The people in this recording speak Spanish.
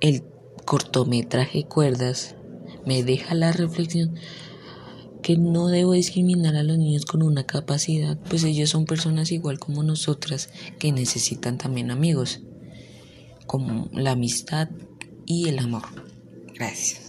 el cortometraje Cuerdas me deja la reflexión que no debo discriminar a los niños con una capacidad, pues ellos son personas igual como nosotras que necesitan también amigos, como la amistad y el amor. Gracias.